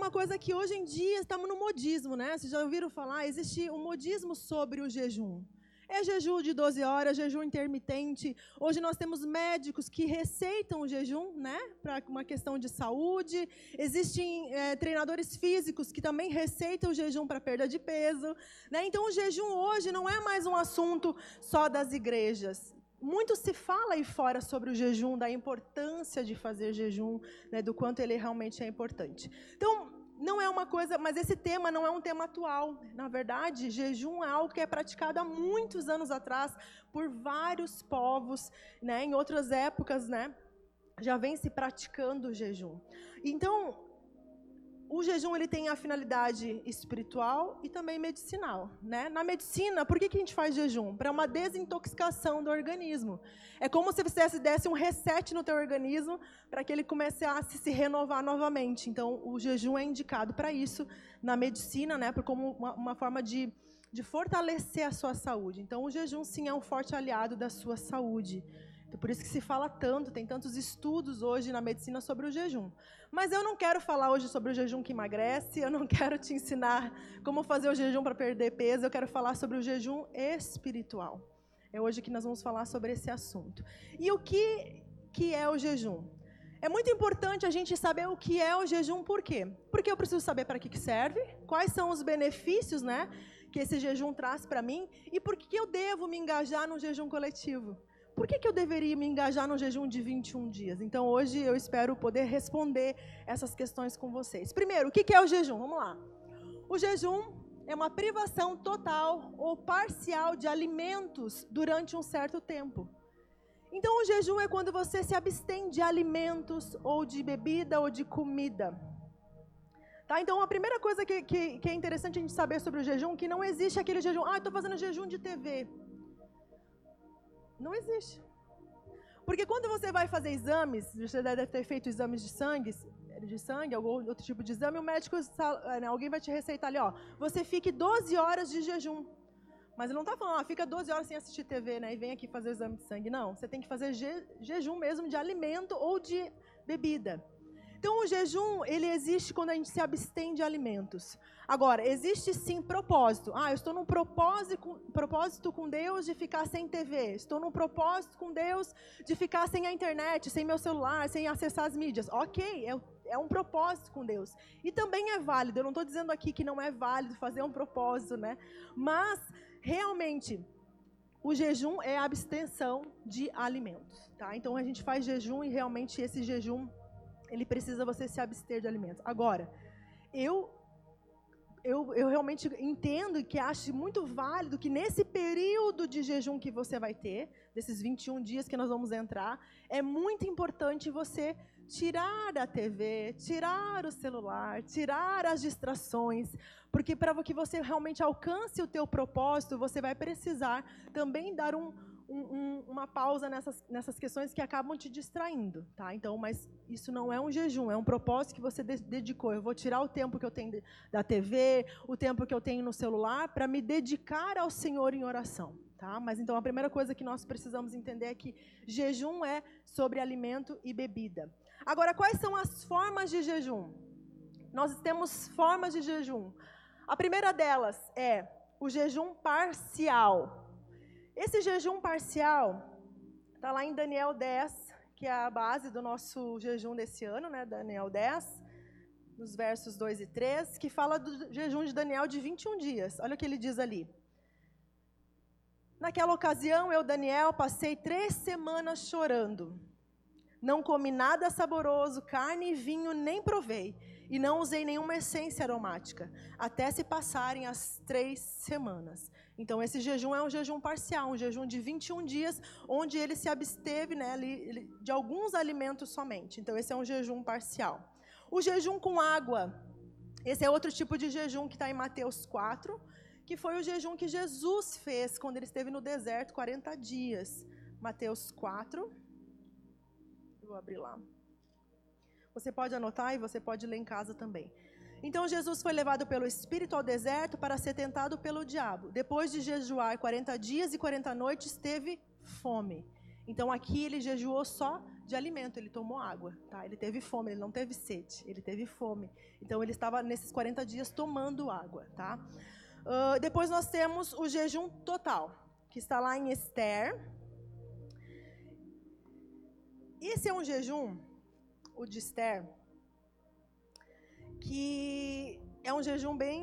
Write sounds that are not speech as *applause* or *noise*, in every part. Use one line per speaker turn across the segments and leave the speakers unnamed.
uma coisa que hoje em dia estamos no modismo, né? Vocês já ouviram falar? Existe um modismo sobre o jejum. É jejum de 12 horas, jejum intermitente. Hoje nós temos médicos que receitam o jejum, né, para uma questão de saúde. Existem é, treinadores físicos que também receitam o jejum para perda de peso. Né? Então, o jejum hoje não é mais um assunto só das igrejas. Muito se fala aí fora sobre o jejum, da importância de fazer jejum, né, do quanto ele realmente é importante. Então, não é uma coisa, mas esse tema não é um tema atual. Na verdade, jejum é algo que é praticado há muitos anos atrás por vários povos, né? Em outras épocas, né? Já vem se praticando o jejum. Então, o jejum ele tem a finalidade espiritual e também medicinal. Né? Na medicina, por que, que a gente faz jejum? Para uma desintoxicação do organismo. É como se você desse um reset no teu organismo para que ele começasse a se renovar novamente. Então, o jejum é indicado para isso na medicina, né? como uma, uma forma de, de fortalecer a sua saúde. Então, o jejum, sim, é um forte aliado da sua saúde. Então, por isso que se fala tanto, tem tantos estudos hoje na medicina sobre o jejum. Mas eu não quero falar hoje sobre o jejum que emagrece, eu não *laughs* quero te ensinar como fazer o jejum para perder peso, eu quero falar sobre o jejum espiritual. É hoje que nós vamos falar sobre esse assunto. E o que, que é o jejum? É muito importante a gente saber o que é o jejum, por quê? Porque eu preciso saber para que, que serve, quais são os benefícios né, que esse jejum traz para mim e por que eu devo me engajar no jejum coletivo por que, que eu deveria me engajar no jejum de 21 dias? Então, hoje eu espero poder responder essas questões com vocês. Primeiro, o que, que é o jejum? Vamos lá. O jejum é uma privação total ou parcial de alimentos durante um certo tempo. Então, o jejum é quando você se abstém de alimentos, ou de bebida, ou de comida. Tá? Então, a primeira coisa que, que, que é interessante a gente saber sobre o jejum, que não existe aquele jejum, ah, estou fazendo jejum de TV. Não existe. Porque quando você vai fazer exames, você deve ter feito exames de sangue, de sangue, algum outro tipo de exame, o médico, né, alguém vai te receitar ali, ó, você fique 12 horas de jejum. Mas ele não está falando, ó, fica 12 horas sem assistir TV, né, e vem aqui fazer o exame de sangue. Não, você tem que fazer je, jejum mesmo de alimento ou de bebida. Então, o jejum, ele existe quando a gente se abstém de alimentos. Agora, existe sim propósito. Ah, eu estou num propósito, propósito com Deus de ficar sem TV. Estou num propósito com Deus de ficar sem a internet, sem meu celular, sem acessar as mídias. Ok, é, é um propósito com Deus. E também é válido. Eu não estou dizendo aqui que não é válido fazer um propósito, né? Mas, realmente, o jejum é a abstenção de alimentos. Tá? Então, a gente faz jejum e realmente esse jejum ele precisa você se abster de alimentos. Agora, eu eu, eu realmente entendo que acho muito válido que nesse período de jejum que você vai ter, desses 21 dias que nós vamos entrar, é muito importante você tirar a TV, tirar o celular, tirar as distrações, porque para que você realmente alcance o teu propósito, você vai precisar também dar um, um, um, uma pausa nessas, nessas questões que acabam te distraindo, tá? Então, mas isso não é um jejum, é um propósito que você de dedicou. Eu vou tirar o tempo que eu tenho da TV, o tempo que eu tenho no celular, para me dedicar ao Senhor em oração, tá? Mas então a primeira coisa que nós precisamos entender é que jejum é sobre alimento e bebida. Agora, quais são as formas de jejum? Nós temos formas de jejum. A primeira delas é o jejum parcial. Esse jejum parcial está lá em Daniel 10, que é a base do nosso jejum desse ano, né? Daniel 10, nos versos 2 e 3, que fala do jejum de Daniel de 21 dias. Olha o que ele diz ali. Naquela ocasião, eu, Daniel, passei três semanas chorando. Não comi nada saboroso, carne e vinho nem provei, e não usei nenhuma essência aromática, até se passarem as três semanas. Então, esse jejum é um jejum parcial, um jejum de 21 dias, onde ele se absteve né, de alguns alimentos somente. Então, esse é um jejum parcial. O jejum com água, esse é outro tipo de jejum que está em Mateus 4, que foi o jejum que Jesus fez quando ele esteve no deserto 40 dias. Mateus 4. Vou abrir lá. Você pode anotar e você pode ler em casa também. Então Jesus foi levado pelo Espírito ao deserto para ser tentado pelo diabo. Depois de jejuar 40 dias e 40 noites, teve fome. Então aqui ele jejuou só de alimento, ele tomou água, tá? Ele teve fome, ele não teve sede, ele teve fome. Então ele estava nesses 40 dias tomando água, tá? Uh, depois nós temos o jejum total, que está lá em Esther. Esse é um jejum, o de Esther, que é um jejum bem.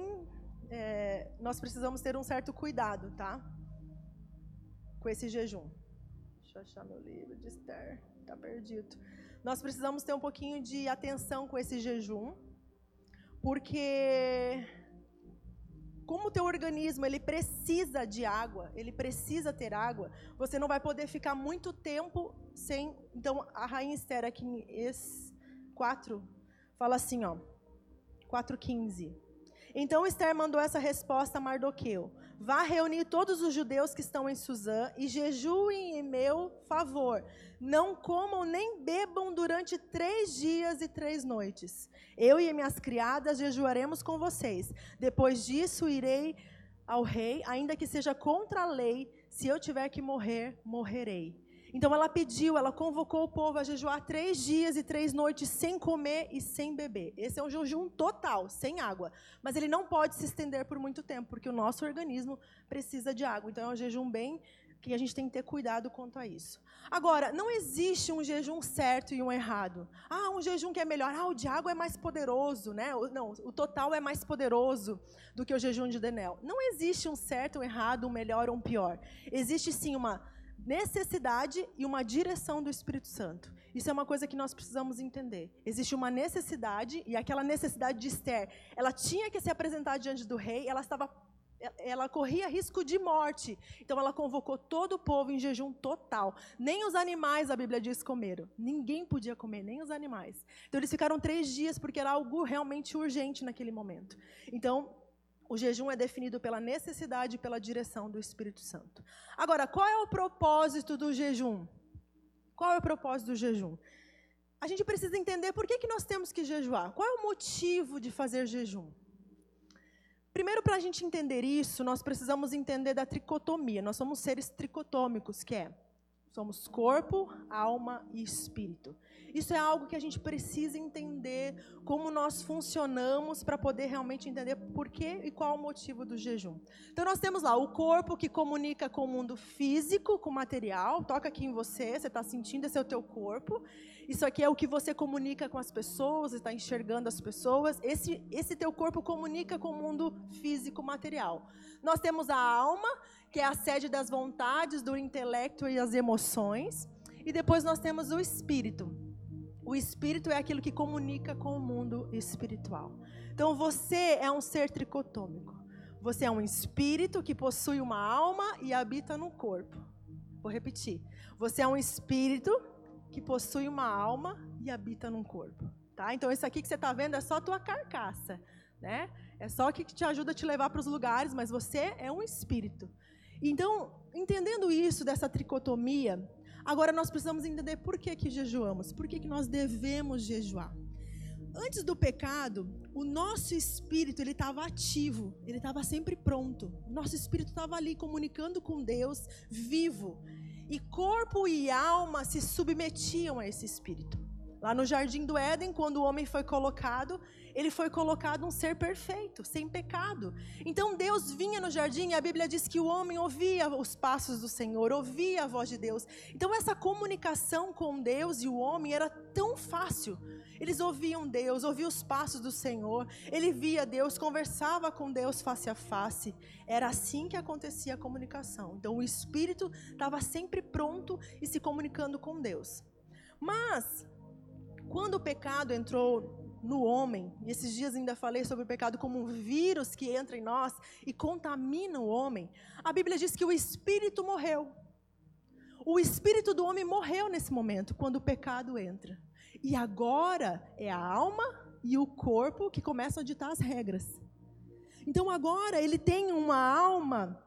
É, nós precisamos ter um certo cuidado, tá? Com esse jejum. Deixa eu achar meu livro de Esther, tá perdido. Nós precisamos ter um pouquinho de atenção com esse jejum, porque como o teu organismo ele precisa de água, ele precisa ter água, você não vai poder ficar muito tempo sem. Então a rainha Esther aqui em es 4 fala assim, ó, 4:15. Então Esther mandou essa resposta a Mardoqueu: Vá reunir todos os judeus que estão em Suzã e jejuem em meu favor. Não comam nem bebam durante três dias e três noites. Eu e minhas criadas jejuaremos com vocês. Depois disso, irei ao rei, ainda que seja contra a lei. Se eu tiver que morrer, morrerei. Então ela pediu, ela convocou o povo a jejuar três dias e três noites sem comer e sem beber. Esse é um jejum total, sem água. Mas ele não pode se estender por muito tempo, porque o nosso organismo precisa de água. Então é um jejum bem que a gente tem que ter cuidado quanto a isso. Agora, não existe um jejum certo e um errado. Ah, um jejum que é melhor. Ah, o de água é mais poderoso, né? Não, o total é mais poderoso do que o jejum de Denel. Não existe um certo, um errado, um melhor ou um pior. Existe sim uma necessidade e uma direção do Espírito Santo. Isso é uma coisa que nós precisamos entender. Existe uma necessidade, e aquela necessidade de Esther, ela tinha que se apresentar diante do rei, ela estava ela corria risco de morte. Então ela convocou todo o povo em jejum total. Nem os animais, a Bíblia diz, comeram. Ninguém podia comer, nem os animais. Então eles ficaram três dias porque era algo realmente urgente naquele momento. Então o jejum é definido pela necessidade e pela direção do Espírito Santo. Agora, qual é o propósito do jejum? Qual é o propósito do jejum? A gente precisa entender por que, que nós temos que jejuar. Qual é o motivo de fazer jejum? Primeiro, para a gente entender isso, nós precisamos entender da tricotomia. Nós somos seres tricotômicos, que é somos corpo, alma e espírito. Isso é algo que a gente precisa entender como nós funcionamos para poder realmente entender por que e qual o motivo do jejum. Então nós temos lá o corpo que comunica com o mundo físico, com o material, toca aqui em você, você está sentindo esse é o teu corpo. Isso aqui é o que você comunica com as pessoas, está enxergando as pessoas. Esse, esse teu corpo comunica com o mundo físico, material. Nós temos a alma, que é a sede das vontades, do intelecto e as emoções. E depois nós temos o espírito, o espírito é aquilo que comunica com o mundo espiritual. Então você é um ser tricotômico. Você é um espírito que possui uma alma e habita no corpo. Vou repetir. Você é um espírito que possui uma alma e habita num corpo. Tá? Então isso aqui que você está vendo é só tua carcaça. Né? É só o que te ajuda a te levar para os lugares, mas você é um espírito. Então, entendendo isso, dessa tricotomia, Agora nós precisamos entender por que, que jejuamos, por que, que nós devemos jejuar. Antes do pecado, o nosso espírito ele estava ativo, ele estava sempre pronto. Nosso espírito estava ali comunicando com Deus, vivo. E corpo e alma se submetiam a esse espírito. Lá no jardim do Éden, quando o homem foi colocado, ele foi colocado um ser perfeito, sem pecado. Então Deus vinha no jardim e a Bíblia diz que o homem ouvia os passos do Senhor, ouvia a voz de Deus. Então essa comunicação com Deus e o homem era tão fácil. Eles ouviam Deus, ouviam os passos do Senhor, ele via Deus, conversava com Deus face a face. Era assim que acontecia a comunicação. Então o espírito estava sempre pronto e se comunicando com Deus. Mas quando o pecado entrou no homem, e esses dias ainda falei sobre o pecado como um vírus que entra em nós e contamina o homem, a Bíblia diz que o espírito morreu. O espírito do homem morreu nesse momento, quando o pecado entra. E agora é a alma e o corpo que começam a ditar as regras. Então agora ele tem uma alma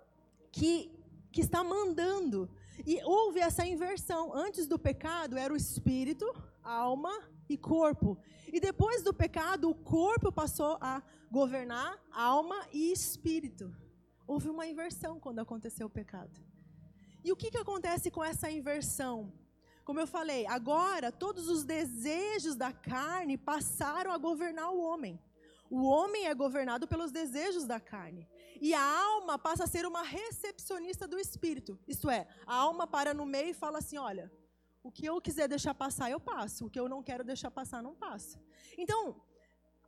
que, que está mandando. E houve essa inversão. Antes do pecado era o espírito, alma e corpo. E depois do pecado, o corpo passou a governar alma e espírito. Houve uma inversão quando aconteceu o pecado. E o que, que acontece com essa inversão? Como eu falei, agora todos os desejos da carne passaram a governar o homem. O homem é governado pelos desejos da carne. E a alma passa a ser uma recepcionista do espírito. Isto é, a alma para no meio e fala assim: olha, o que eu quiser deixar passar, eu passo. O que eu não quero deixar passar, não passo. Então,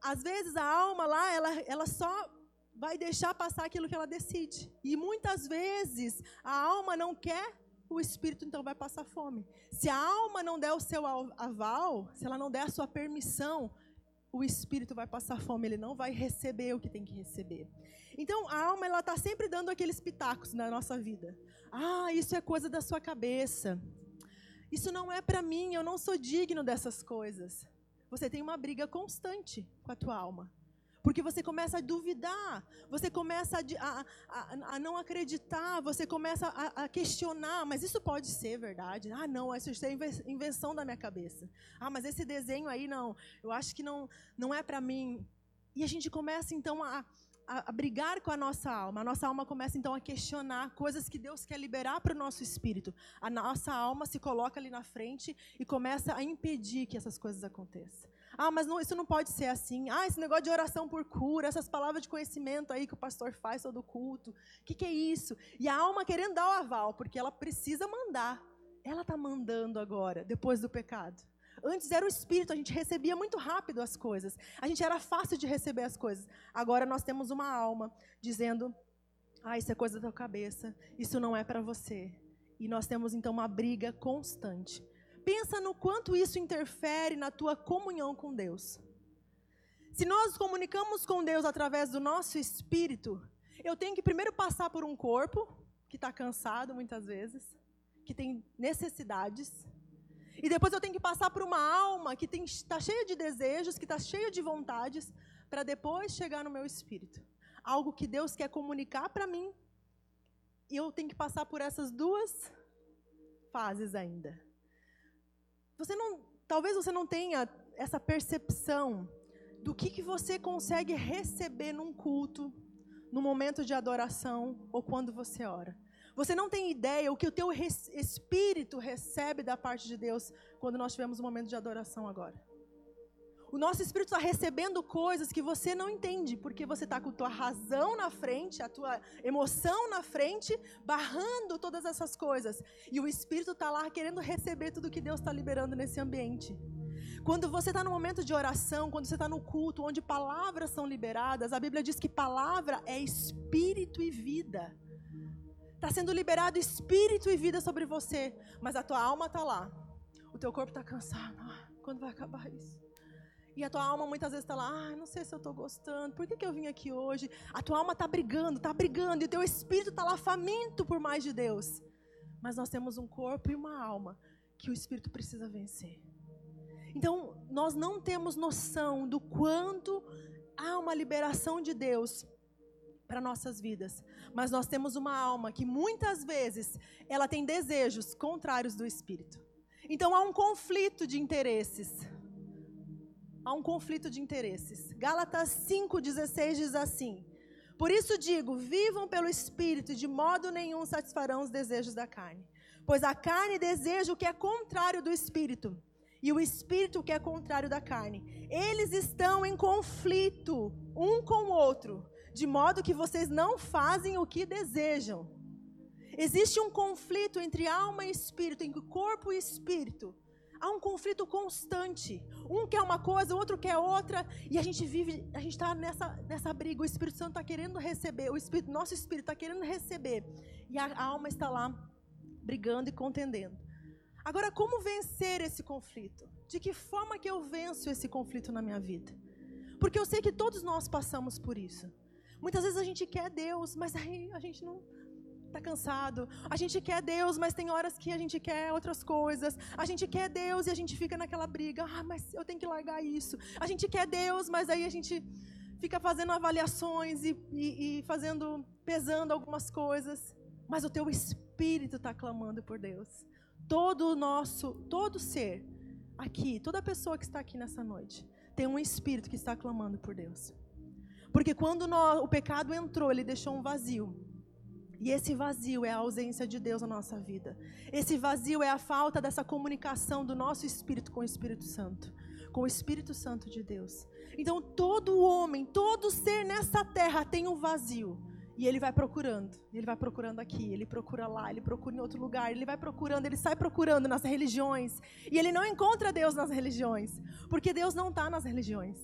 às vezes a alma lá, ela, ela só vai deixar passar aquilo que ela decide. E muitas vezes a alma não quer, o espírito então vai passar fome. Se a alma não der o seu aval, se ela não der a sua permissão, o espírito vai passar fome, ele não vai receber o que tem que receber. Então, a alma ela está sempre dando aqueles pitacos na nossa vida. Ah, isso é coisa da sua cabeça. Isso não é para mim, eu não sou digno dessas coisas. Você tem uma briga constante com a tua alma. Porque você começa a duvidar, você começa a, a, a não acreditar, você começa a, a, questionar, mas isso pode ser verdade? Ah, não, isso é invenção da minha cabeça. Ah, mas esse desenho aí não, eu acho que não, não é para mim. E a gente começa então a, a, brigar com a nossa alma. A nossa alma começa então a questionar coisas que Deus quer liberar para o nosso espírito. A nossa alma se coloca ali na frente e começa a impedir que essas coisas aconteçam. Ah, mas não, isso não pode ser assim. Ah, esse negócio de oração por cura, essas palavras de conhecimento aí que o pastor faz todo culto. O que, que é isso? E a alma querendo dar o aval, porque ela precisa mandar. Ela está mandando agora, depois do pecado. Antes era o espírito, a gente recebia muito rápido as coisas. A gente era fácil de receber as coisas. Agora nós temos uma alma dizendo: "Ah, isso é coisa da tua cabeça. Isso não é para você". E nós temos então uma briga constante. Pensa no quanto isso interfere na tua comunhão com Deus. Se nós comunicamos com Deus através do nosso espírito, eu tenho que primeiro passar por um corpo que está cansado muitas vezes, que tem necessidades, e depois eu tenho que passar por uma alma que está cheia de desejos, que está cheia de vontades, para depois chegar no meu espírito. Algo que Deus quer comunicar para mim. E eu tenho que passar por essas duas fases ainda. Você não, talvez você não tenha essa percepção do que, que você consegue receber num culto, no momento de adoração ou quando você ora. Você não tem ideia o que o teu espírito recebe da parte de Deus quando nós tivemos um momento de adoração agora. O nosso espírito está recebendo coisas que você não entende, porque você está com a tua razão na frente, a tua emoção na frente, barrando todas essas coisas. E o espírito está lá querendo receber tudo que Deus está liberando nesse ambiente. Quando você está no momento de oração, quando você está no culto, onde palavras são liberadas, a Bíblia diz que palavra é espírito e vida. Está sendo liberado espírito e vida sobre você, mas a tua alma está lá. O teu corpo está cansado. Ah, quando vai acabar isso? E a tua alma muitas vezes está lá, ah, não sei se eu estou gostando, por que, que eu vim aqui hoje? A tua alma está brigando, está brigando, e o teu espírito está lá faminto por mais de Deus. Mas nós temos um corpo e uma alma que o espírito precisa vencer. Então, nós não temos noção do quanto há uma liberação de Deus para nossas vidas. Mas nós temos uma alma que muitas vezes ela tem desejos contrários do espírito. Então há um conflito de interesses. Há um conflito de interesses. Gálatas 5:16 diz assim: Por isso digo, vivam pelo espírito, e de modo nenhum satisfarão os desejos da carne. Pois a carne deseja o que é contrário do espírito, e o espírito o que é contrário da carne. Eles estão em conflito um com o outro de modo que vocês não fazem o que desejam. Existe um conflito entre alma e espírito, entre corpo e espírito. Há um conflito constante. Um quer uma coisa, o outro quer outra, e a gente vive, a gente está nessa, nessa briga. O Espírito Santo está querendo receber, o espírito, nosso espírito está querendo receber, e a, a alma está lá brigando e contendendo. Agora, como vencer esse conflito? De que forma que eu venço esse conflito na minha vida? Porque eu sei que todos nós passamos por isso. Muitas vezes a gente quer Deus, mas aí a gente não está cansado. A gente quer Deus, mas tem horas que a gente quer outras coisas. A gente quer Deus e a gente fica naquela briga. Ah, mas eu tenho que largar isso. A gente quer Deus, mas aí a gente fica fazendo avaliações e, e, e fazendo, pesando algumas coisas. Mas o teu espírito está clamando por Deus. Todo o nosso, todo ser aqui, toda pessoa que está aqui nessa noite, tem um espírito que está clamando por Deus. Porque quando nós, o pecado entrou, ele deixou um vazio. E esse vazio é a ausência de Deus na nossa vida. Esse vazio é a falta dessa comunicação do nosso espírito com o Espírito Santo, com o Espírito Santo de Deus. Então, todo homem, todo ser nessa terra tem um vazio. E ele vai procurando, ele vai procurando aqui, ele procura lá, ele procura em outro lugar, ele vai procurando, ele sai procurando nas religiões. E ele não encontra Deus nas religiões, porque Deus não está nas religiões.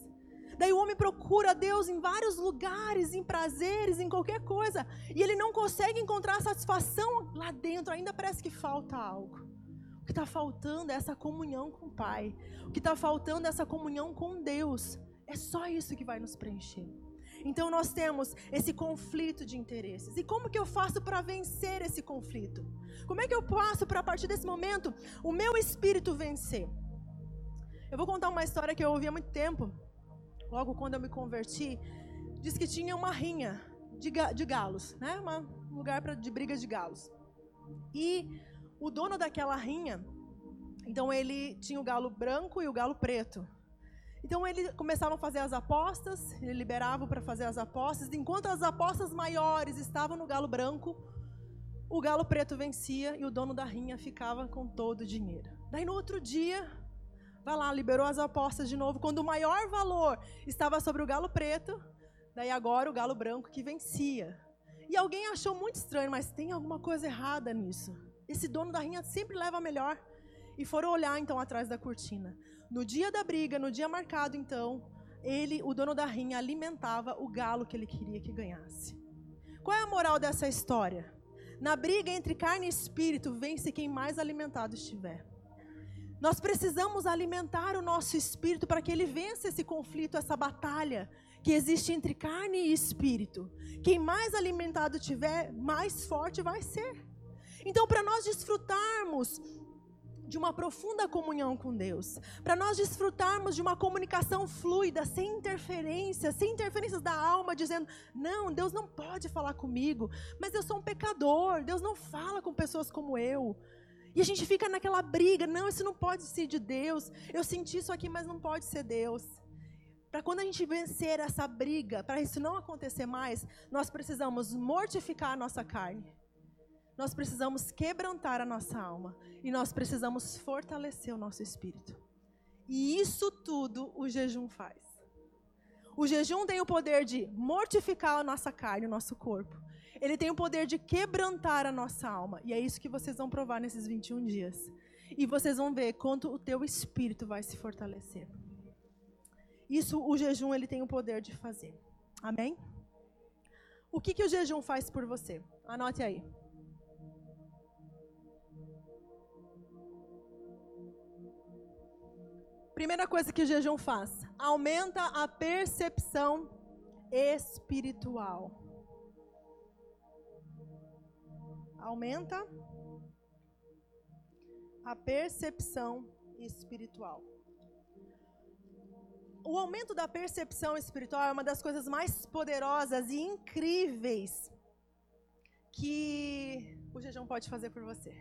Daí o homem procura Deus em vários lugares, em prazeres, em qualquer coisa, e ele não consegue encontrar satisfação lá dentro, ainda parece que falta algo. O que está faltando é essa comunhão com o Pai, o que está faltando é essa comunhão com Deus. É só isso que vai nos preencher. Então nós temos esse conflito de interesses. E como que eu faço para vencer esse conflito? Como é que eu faço para a partir desse momento o meu espírito vencer? Eu vou contar uma história que eu ouvi há muito tempo. Logo quando eu me converti, diz que tinha uma rinha de, de galos, né? Uma, um lugar pra, de brigas de galos. E o dono daquela rinha, então ele tinha o galo branco e o galo preto. Então ele começava a fazer as apostas, ele liberava para fazer as apostas. Enquanto as apostas maiores estavam no galo branco, o galo preto vencia e o dono da rinha ficava com todo o dinheiro. Daí no outro dia, vai lá, liberou as apostas de novo. Quando o maior valor estava sobre o galo preto, daí agora o galo branco que vencia. E alguém achou muito estranho, mas tem alguma coisa errada nisso. Esse dono da rinha sempre leva melhor. E foram olhar então atrás da cortina. No dia da briga, no dia marcado, então, ele, o dono da rinha, alimentava o galo que ele queria que ganhasse. Qual é a moral dessa história? Na briga entre carne e espírito, vence quem mais alimentado estiver. Nós precisamos alimentar o nosso espírito para que ele vença esse conflito, essa batalha que existe entre carne e espírito. Quem mais alimentado tiver, mais forte vai ser. Então, para nós desfrutarmos de uma profunda comunhão com Deus, para nós desfrutarmos de uma comunicação fluida, sem interferência, sem interferências da alma, dizendo: não, Deus não pode falar comigo, mas eu sou um pecador, Deus não fala com pessoas como eu. E a gente fica naquela briga: não, isso não pode ser de Deus, eu senti isso aqui, mas não pode ser Deus. Para quando a gente vencer essa briga, para isso não acontecer mais, nós precisamos mortificar a nossa carne nós precisamos quebrantar a nossa alma e nós precisamos fortalecer o nosso espírito. E isso tudo o jejum faz. O jejum tem o poder de mortificar a nossa carne, o nosso corpo. Ele tem o poder de quebrantar a nossa alma. E é isso que vocês vão provar nesses 21 dias. E vocês vão ver quanto o teu espírito vai se fortalecer. Isso o jejum ele tem o poder de fazer. Amém? O que, que o jejum faz por você? Anote aí. Primeira coisa que o jejum faz: aumenta a percepção espiritual. Aumenta a percepção espiritual. O aumento da percepção espiritual é uma das coisas mais poderosas e incríveis que o jejum pode fazer por você.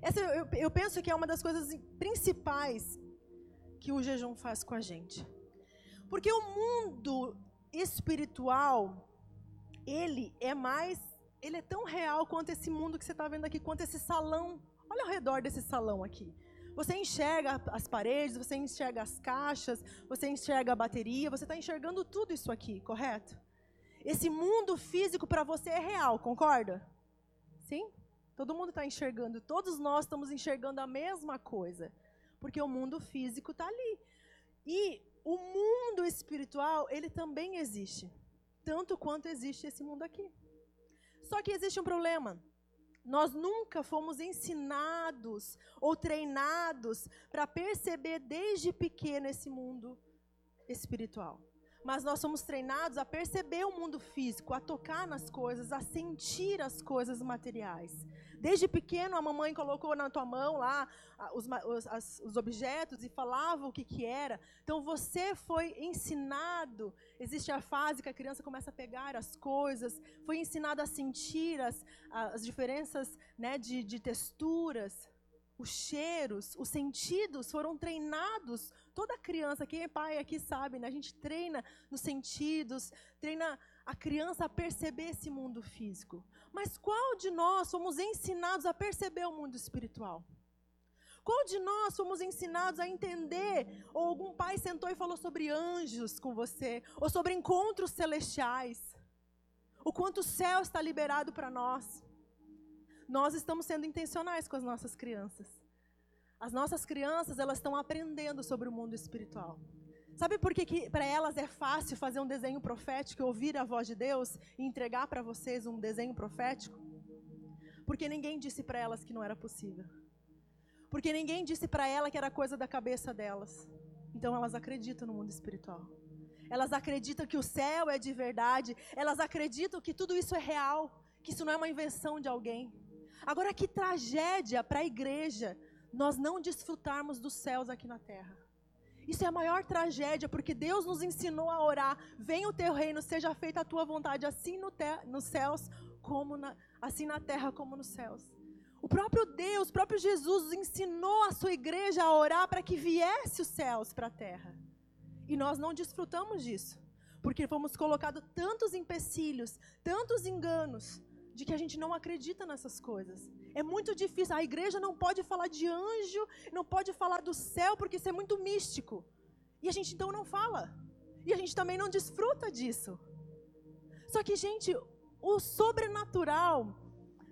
Essa eu, eu penso que é uma das coisas principais que o jejum faz com a gente. Porque o mundo espiritual, ele é mais, ele é tão real quanto esse mundo que você está vendo aqui, quanto esse salão. Olha ao redor desse salão aqui. Você enxerga as paredes, você enxerga as caixas, você enxerga a bateria, você está enxergando tudo isso aqui, correto? Esse mundo físico para você é real, concorda? Sim? Todo mundo está enxergando, todos nós estamos enxergando a mesma coisa porque o mundo físico está ali. E o mundo espiritual, ele também existe, tanto quanto existe esse mundo aqui. Só que existe um problema. Nós nunca fomos ensinados ou treinados para perceber desde pequeno esse mundo espiritual. Mas nós somos treinados a perceber o mundo físico, a tocar nas coisas, a sentir as coisas materiais. Desde pequeno, a mamãe colocou na tua mão lá os, os, os objetos e falava o que, que era. Então, você foi ensinado. Existe a fase que a criança começa a pegar as coisas, foi ensinado a sentir as, as diferenças né, de, de texturas. os cheiros, os sentidos foram treinados. Toda criança, quem é pai aqui sabe, né? A gente treina nos sentidos, treina a criança a perceber esse mundo físico. Mas qual de nós fomos ensinados a perceber o mundo espiritual? Qual de nós fomos ensinados a entender? Ou algum pai sentou e falou sobre anjos com você, ou sobre encontros celestiais? O quanto o céu está liberado para nós? nós estamos sendo intencionais com as nossas crianças. As nossas crianças, elas estão aprendendo sobre o mundo espiritual. Sabe por que, que para elas é fácil fazer um desenho profético, ouvir a voz de Deus e entregar para vocês um desenho profético? Porque ninguém disse para elas que não era possível. Porque ninguém disse para ela que era coisa da cabeça delas. Então elas acreditam no mundo espiritual. Elas acreditam que o céu é de verdade. Elas acreditam que tudo isso é real. Que isso não é uma invenção de alguém. Agora, que tragédia para a igreja nós não desfrutarmos dos céus aqui na terra. Isso é a maior tragédia, porque Deus nos ensinou a orar: venha o teu reino, seja feita a tua vontade, assim no nos céus, como na, assim na terra como nos céus. O próprio Deus, o próprio Jesus ensinou a sua igreja a orar para que viesse os céus para a terra. E nós não desfrutamos disso, porque fomos colocados tantos empecilhos, tantos enganos, de que a gente não acredita nessas coisas. É muito difícil. A igreja não pode falar de anjo, não pode falar do céu, porque isso é muito místico. E a gente então não fala. E a gente também não desfruta disso. Só que, gente, o sobrenatural,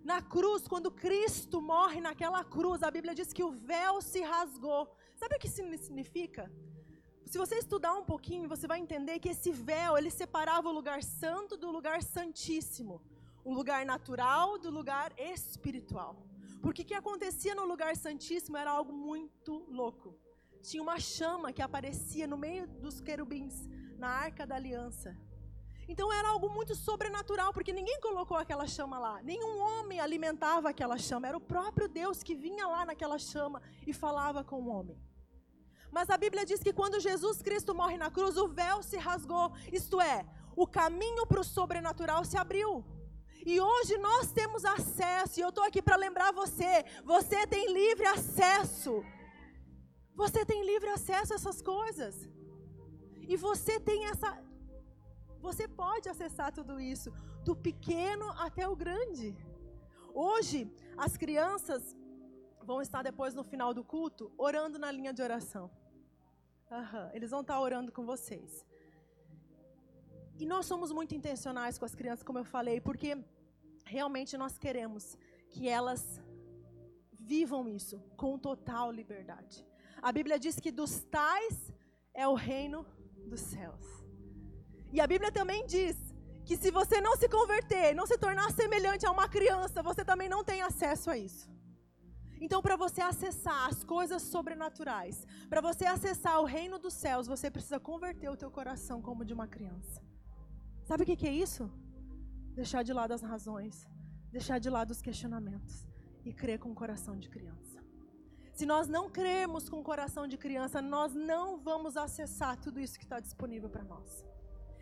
na cruz, quando Cristo morre naquela cruz, a Bíblia diz que o véu se rasgou. Sabe o que isso significa? Se você estudar um pouquinho, você vai entender que esse véu, ele separava o lugar santo do lugar santíssimo o lugar natural do lugar espiritual. Porque o que acontecia no lugar santíssimo era algo muito louco. Tinha uma chama que aparecia no meio dos querubins, na arca da aliança. Então era algo muito sobrenatural, porque ninguém colocou aquela chama lá. Nenhum homem alimentava aquela chama. Era o próprio Deus que vinha lá naquela chama e falava com o homem. Mas a Bíblia diz que quando Jesus Cristo morre na cruz, o véu se rasgou. Isto é, o caminho para o sobrenatural se abriu. E hoje nós temos acesso, e eu estou aqui para lembrar você: você tem livre acesso. Você tem livre acesso a essas coisas. E você tem essa. Você pode acessar tudo isso, do pequeno até o grande. Hoje, as crianças vão estar depois no final do culto orando na linha de oração. Uhum, eles vão estar orando com vocês. E nós somos muito intencionais com as crianças, como eu falei, porque realmente nós queremos que elas vivam isso com total liberdade. A Bíblia diz que dos tais é o reino dos céus. E a Bíblia também diz que se você não se converter, não se tornar semelhante a uma criança, você também não tem acesso a isso. Então, para você acessar as coisas sobrenaturais, para você acessar o reino dos céus, você precisa converter o teu coração como de uma criança. Sabe o que, que é isso? Deixar de lado as razões, deixar de lado os questionamentos e crer com o coração de criança. Se nós não crermos com o coração de criança, nós não vamos acessar tudo isso que está disponível para nós.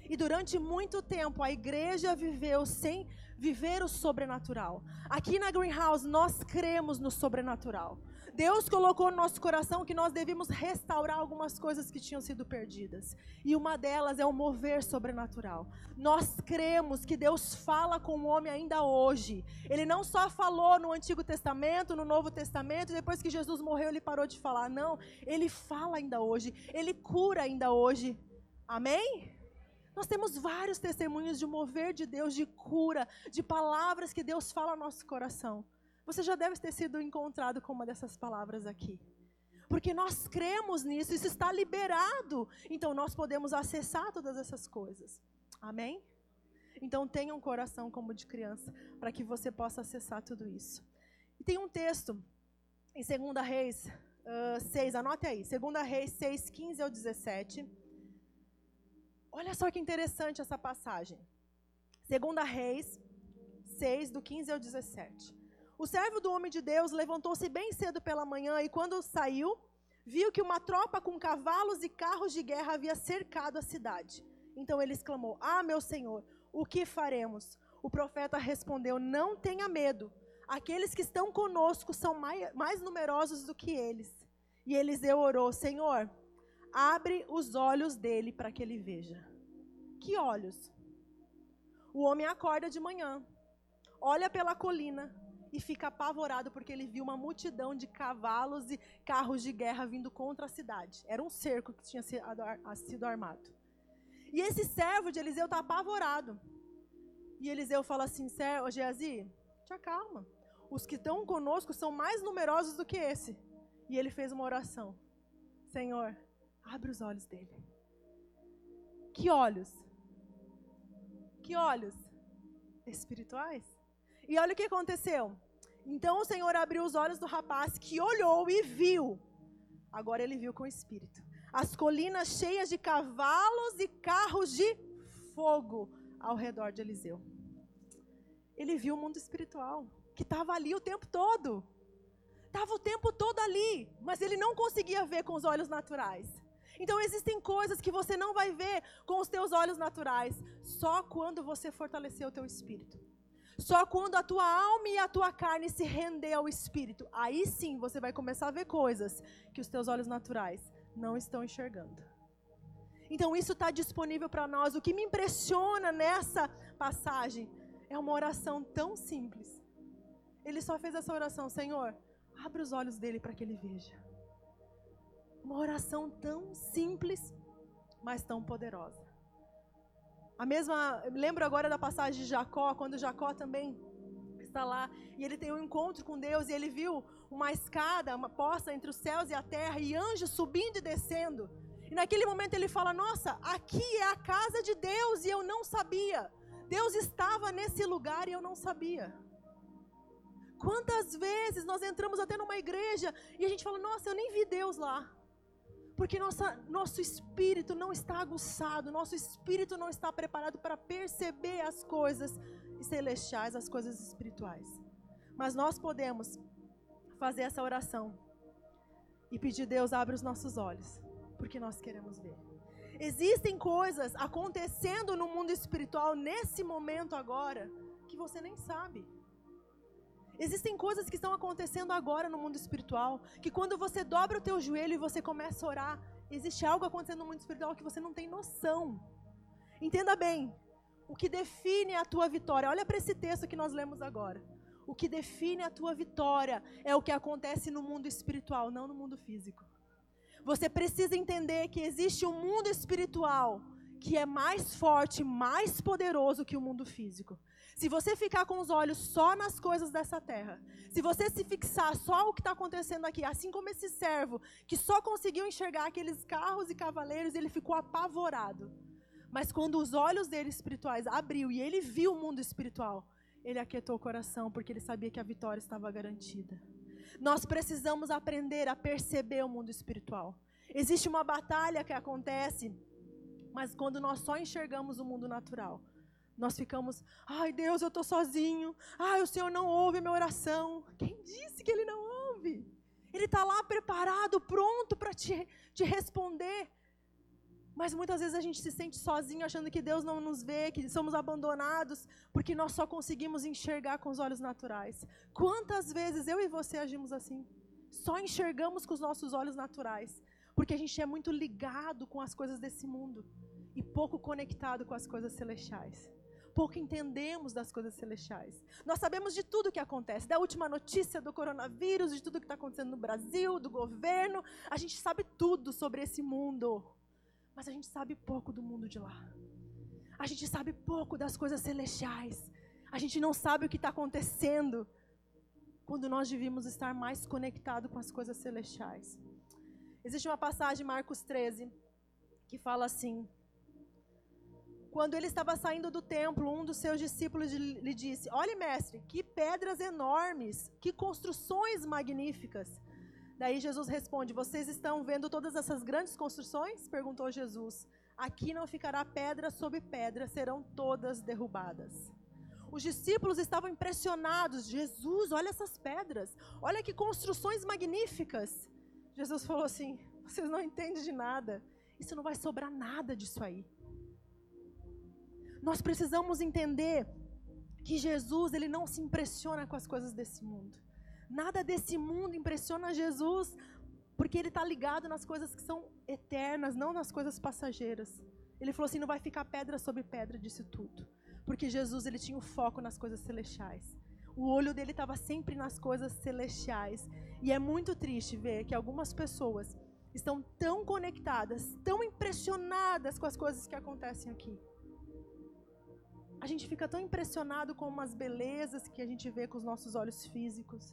E durante muito tempo a igreja viveu sem viver o sobrenatural. Aqui na Greenhouse nós cremos no sobrenatural. Deus colocou no nosso coração que nós devíamos restaurar algumas coisas que tinham sido perdidas. E uma delas é o mover sobrenatural. Nós cremos que Deus fala com o homem ainda hoje. Ele não só falou no Antigo Testamento, no Novo Testamento, depois que Jesus morreu ele parou de falar. Não, ele fala ainda hoje. Ele cura ainda hoje. Amém? Nós temos vários testemunhos de mover de Deus, de cura, de palavras que Deus fala ao nosso coração. Você já deve ter sido encontrado com uma dessas palavras aqui. Porque nós cremos nisso, isso está liberado. Então nós podemos acessar todas essas coisas. Amém? Então tenha um coração como de criança, para que você possa acessar tudo isso. E tem um texto em 2 Reis uh, 6, anote aí, 2 Reis 6, 15 ao 17. Olha só que interessante essa passagem. 2 Reis 6, do 15 ao 17. O servo do homem de Deus levantou-se bem cedo pela manhã e, quando saiu, viu que uma tropa com cavalos e carros de guerra havia cercado a cidade. Então ele exclamou: Ah, meu senhor, o que faremos? O profeta respondeu: Não tenha medo. aqueles que estão conosco são mais, mais numerosos do que eles. E Eliseu orou: Senhor, abre os olhos dele para que ele veja. Que olhos? O homem acorda de manhã, olha pela colina e fica apavorado porque ele viu uma multidão de cavalos e carros de guerra vindo contra a cidade. Era um cerco que tinha sido armado. E esse servo de Eliseu está apavorado. E Eliseu fala assim: Geazi, te acalma. Os que estão conosco são mais numerosos do que esse. E ele fez uma oração: Senhor, abre os olhos dele. Que olhos? Que olhos? Espirituais? E olha o que aconteceu. Então o Senhor abriu os olhos do rapaz que olhou e viu. Agora ele viu com o espírito. As colinas cheias de cavalos e carros de fogo ao redor de Eliseu. Ele viu o mundo espiritual, que estava ali o tempo todo. Estava o tempo todo ali, mas ele não conseguia ver com os olhos naturais. Então existem coisas que você não vai ver com os teus olhos naturais, só quando você fortalecer o teu espírito. Só quando a tua alma e a tua carne se render ao espírito, aí sim você vai começar a ver coisas que os teus olhos naturais não estão enxergando. Então isso está disponível para nós. O que me impressiona nessa passagem é uma oração tão simples. Ele só fez essa oração, Senhor, abre os olhos dele para que ele veja. Uma oração tão simples, mas tão poderosa. A mesma, lembro agora da passagem de Jacó, quando Jacó também está lá e ele tem um encontro com Deus e ele viu uma escada, uma posta entre os céus e a terra e anjos subindo e descendo. E naquele momento ele fala: Nossa, aqui é a casa de Deus e eu não sabia. Deus estava nesse lugar e eu não sabia. Quantas vezes nós entramos até numa igreja e a gente fala: Nossa, eu nem vi Deus lá. Porque nossa, nosso espírito não está aguçado, nosso espírito não está preparado para perceber as coisas celestiais, as coisas espirituais. Mas nós podemos fazer essa oração e pedir Deus abre os nossos olhos, porque nós queremos ver. Existem coisas acontecendo no mundo espiritual nesse momento agora que você nem sabe. Existem coisas que estão acontecendo agora no mundo espiritual, que quando você dobra o teu joelho e você começa a orar, existe algo acontecendo no mundo espiritual que você não tem noção. Entenda bem, o que define a tua vitória, olha para esse texto que nós lemos agora. O que define a tua vitória é o que acontece no mundo espiritual, não no mundo físico. Você precisa entender que existe um mundo espiritual que é mais forte, mais poderoso que o mundo físico. Se você ficar com os olhos só nas coisas dessa terra, se você se fixar só o que está acontecendo aqui, assim como esse servo que só conseguiu enxergar aqueles carros e cavaleiros, ele ficou apavorado. Mas quando os olhos dele espirituais abriu e ele viu o mundo espiritual, ele aquietou o coração porque ele sabia que a vitória estava garantida. Nós precisamos aprender a perceber o mundo espiritual. Existe uma batalha que acontece, mas quando nós só enxergamos o mundo natural, nós ficamos, ai Deus, eu estou sozinho. Ai, o Senhor não ouve minha oração. Quem disse que Ele não ouve? Ele está lá preparado, pronto para te, te responder. Mas muitas vezes a gente se sente sozinho, achando que Deus não nos vê, que somos abandonados, porque nós só conseguimos enxergar com os olhos naturais. Quantas vezes eu e você agimos assim? Só enxergamos com os nossos olhos naturais, porque a gente é muito ligado com as coisas desse mundo e pouco conectado com as coisas celestiais pouco entendemos das coisas celestiais. Nós sabemos de tudo o que acontece, da última notícia do coronavírus, de tudo que está acontecendo no Brasil, do governo. A gente sabe tudo sobre esse mundo, mas a gente sabe pouco do mundo de lá. A gente sabe pouco das coisas celestiais. A gente não sabe o que está acontecendo quando nós devíamos estar mais conectados com as coisas celestiais. Existe uma passagem, Marcos 13, que fala assim: quando ele estava saindo do templo, um dos seus discípulos lhe disse: Olhe, mestre, que pedras enormes, que construções magníficas. Daí Jesus responde: Vocês estão vendo todas essas grandes construções? perguntou Jesus. Aqui não ficará pedra sobre pedra, serão todas derrubadas. Os discípulos estavam impressionados. Jesus, olha essas pedras, olha que construções magníficas. Jesus falou assim: Vocês não entendem de nada. Isso não vai sobrar nada disso aí. Nós precisamos entender que Jesus, ele não se impressiona com as coisas desse mundo. Nada desse mundo impressiona Jesus, porque ele está ligado nas coisas que são eternas, não nas coisas passageiras. Ele falou assim: não vai ficar pedra sobre pedra disso tudo. Porque Jesus ele tinha o foco nas coisas celestiais. O olho dele estava sempre nas coisas celestiais. E é muito triste ver que algumas pessoas estão tão conectadas, tão impressionadas com as coisas que acontecem aqui. A gente fica tão impressionado com umas belezas que a gente vê com os nossos olhos físicos.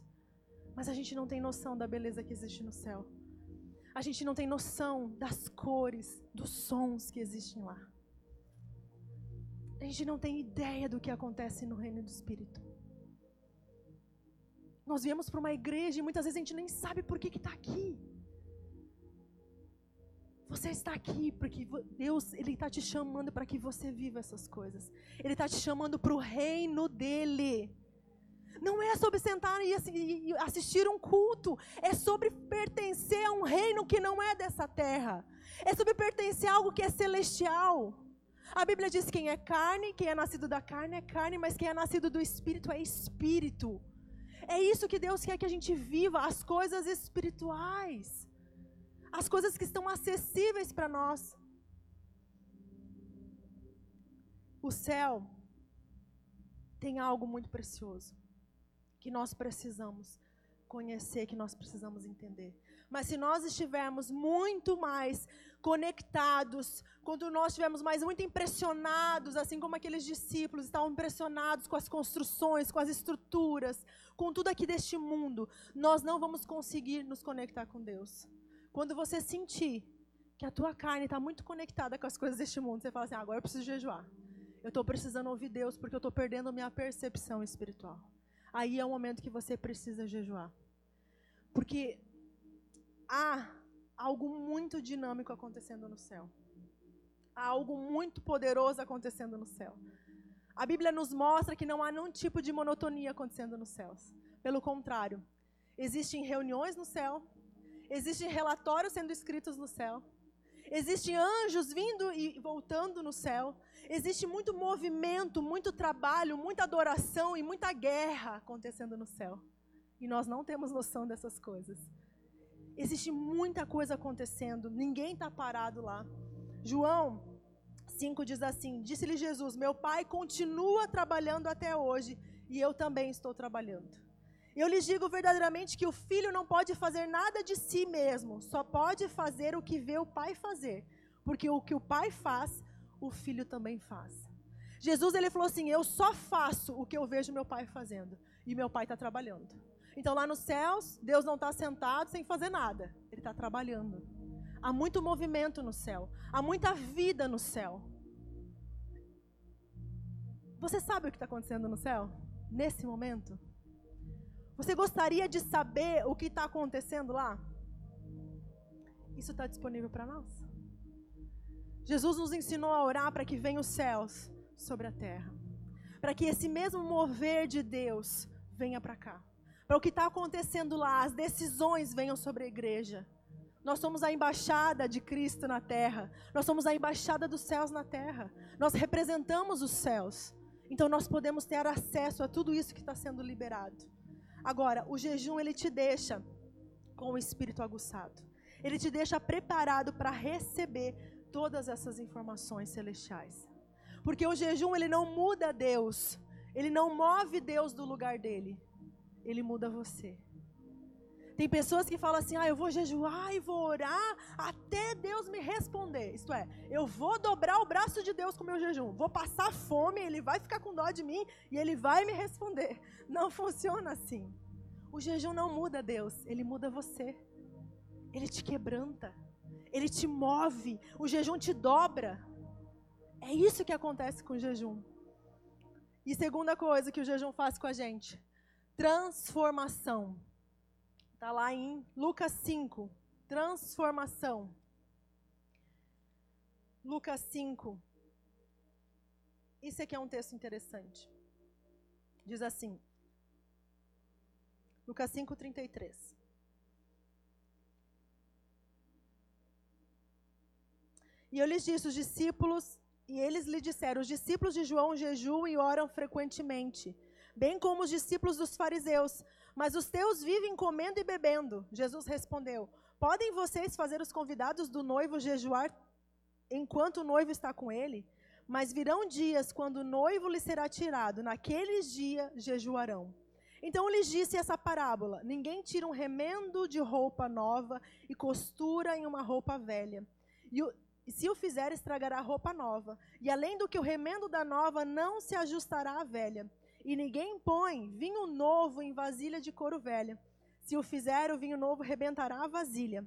Mas a gente não tem noção da beleza que existe no céu. A gente não tem noção das cores, dos sons que existem lá. A gente não tem ideia do que acontece no reino do Espírito. Nós viemos para uma igreja e muitas vezes a gente nem sabe por que está aqui. Você está aqui porque Deus ele está te chamando para que você viva essas coisas. Ele está te chamando para o reino dele. Não é sobre sentar e assistir um culto. É sobre pertencer a um reino que não é dessa terra. É sobre pertencer a algo que é celestial. A Bíblia diz: quem é carne, quem é nascido da carne é carne, mas quem é nascido do espírito é espírito. É isso que Deus quer que a gente viva, as coisas espirituais. As coisas que estão acessíveis para nós. O céu tem algo muito precioso que nós precisamos conhecer, que nós precisamos entender. Mas se nós estivermos muito mais conectados, quando nós estivermos mais muito impressionados, assim como aqueles discípulos estavam impressionados com as construções, com as estruturas, com tudo aqui deste mundo, nós não vamos conseguir nos conectar com Deus. Quando você sentir que a tua carne está muito conectada com as coisas deste mundo, você fala assim: ah, agora eu preciso jejuar. Eu estou precisando ouvir Deus porque eu estou perdendo minha percepção espiritual aí é o momento que você precisa jejuar. Porque há algo muito dinâmico acontecendo no céu. Há algo muito poderoso acontecendo no céu. A Bíblia nos mostra que não há nenhum tipo de monotonia acontecendo nos céus. Pelo contrário, existem reuniões no céu, existem relatórios sendo escritos no céu, existem anjos vindo e voltando no céu, Existe muito movimento, muito trabalho, muita adoração e muita guerra acontecendo no céu. E nós não temos noção dessas coisas. Existe muita coisa acontecendo, ninguém está parado lá. João 5 diz assim: Disse-lhe Jesus: Meu pai continua trabalhando até hoje e eu também estou trabalhando. Eu lhes digo verdadeiramente que o filho não pode fazer nada de si mesmo, só pode fazer o que vê o pai fazer, porque o que o pai faz, o filho também faz. Jesus ele falou assim: Eu só faço o que eu vejo meu pai fazendo. E meu pai está trabalhando. Então lá nos céus, Deus não está sentado sem fazer nada. Ele está trabalhando. Há muito movimento no céu. Há muita vida no céu. Você sabe o que está acontecendo no céu? Nesse momento? Você gostaria de saber o que está acontecendo lá? Isso está disponível para nós? Jesus nos ensinou a orar para que venham os céus sobre a terra. Para que esse mesmo mover de Deus venha para cá. Para o que está acontecendo lá, as decisões venham sobre a igreja. Nós somos a embaixada de Cristo na terra. Nós somos a embaixada dos céus na terra. Nós representamos os céus. Então nós podemos ter acesso a tudo isso que está sendo liberado. Agora, o jejum ele te deixa com o espírito aguçado. Ele te deixa preparado para receber todas essas informações celestiais. Porque o jejum ele não muda Deus, ele não move Deus do lugar dele. Ele muda você. Tem pessoas que falam assim: "Ah, eu vou jejuar e vou orar até Deus me responder". Isto é, eu vou dobrar o braço de Deus com o meu jejum. Vou passar fome, ele vai ficar com dó de mim e ele vai me responder. *laughs* Não funciona assim. O jejum não muda Deus, ele muda você. Ele te quebranta ele te move, o jejum te dobra. É isso que acontece com o jejum. E segunda coisa que o jejum faz com a gente: transformação. Está lá em Lucas 5. Transformação. Lucas 5. Isso aqui é um texto interessante. Diz assim. Lucas 5, 33. E eu lhes disse: os discípulos E eles lhe disseram: Os discípulos de João jejuam e oram frequentemente, bem como os discípulos dos fariseus. Mas os teus vivem comendo e bebendo. Jesus respondeu: Podem vocês fazer os convidados do noivo jejuar enquanto o noivo está com ele? Mas virão dias quando o noivo lhe será tirado, naqueles dias jejuarão. Então lhes disse essa parábola: Ninguém tira um remendo de roupa nova e costura em uma roupa velha. E o, se o fizer, estragará a roupa nova. E além do que o remendo da nova não se ajustará à velha. E ninguém põe vinho novo em vasilha de couro velha. Se o fizer, o vinho novo rebentará a vasilha,